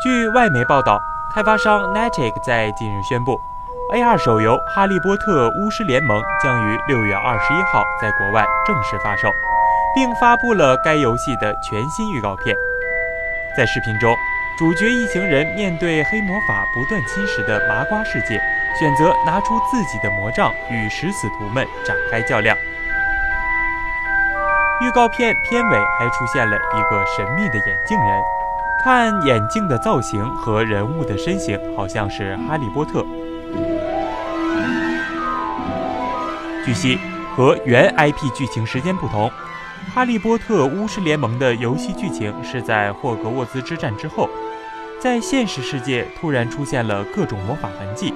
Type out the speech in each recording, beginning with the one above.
据外媒报道，开发商 Niantic 在近日宣布，AR 手游《哈利波特：巫师联盟》将于六月二十一号在国外正式发售，并发布了该游戏的全新预告片。在视频中，主角一行人面对黑魔法不断侵蚀的麻瓜世界，选择拿出自己的魔杖与食死徒们展开较量。预告片片尾还出现了一个神秘的眼镜人，看眼镜的造型和人物的身形，好像是哈利波特。据悉，和原 IP 剧情时间不同，《哈利波特：巫师联盟》的游戏剧情是在霍格沃兹之战之后，在现实世界突然出现了各种魔法痕迹，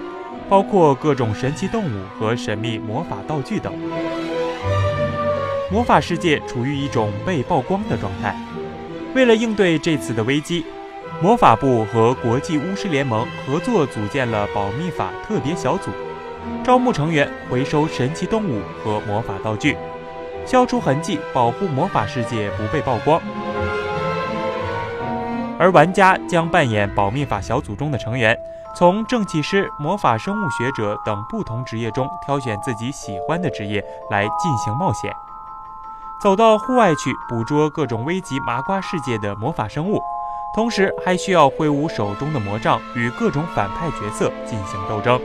包括各种神奇动物和神秘魔法道具等。魔法世界处于一种被曝光的状态。为了应对这次的危机，魔法部和国际巫师联盟合作组建了保密法特别小组，招募成员回收神奇动物和魔法道具，消除痕迹，保护魔法世界不被曝光。而玩家将扮演保密法小组中的成员，从正气师、魔法生物学者等不同职业中挑选自己喜欢的职业来进行冒险。走到户外去捕捉各种危及麻瓜世界的魔法生物，同时还需要挥舞手中的魔杖与各种反派角色进行斗争，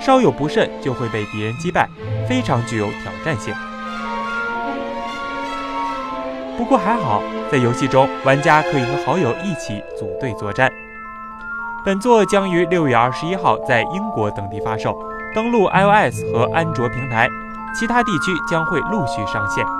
稍有不慎就会被敌人击败，非常具有挑战性。不过还好，在游戏中玩家可以和好友一起组队作战。本作将于六月二十一号在英国等地发售，登陆 iOS 和安卓平台，其他地区将会陆续上线。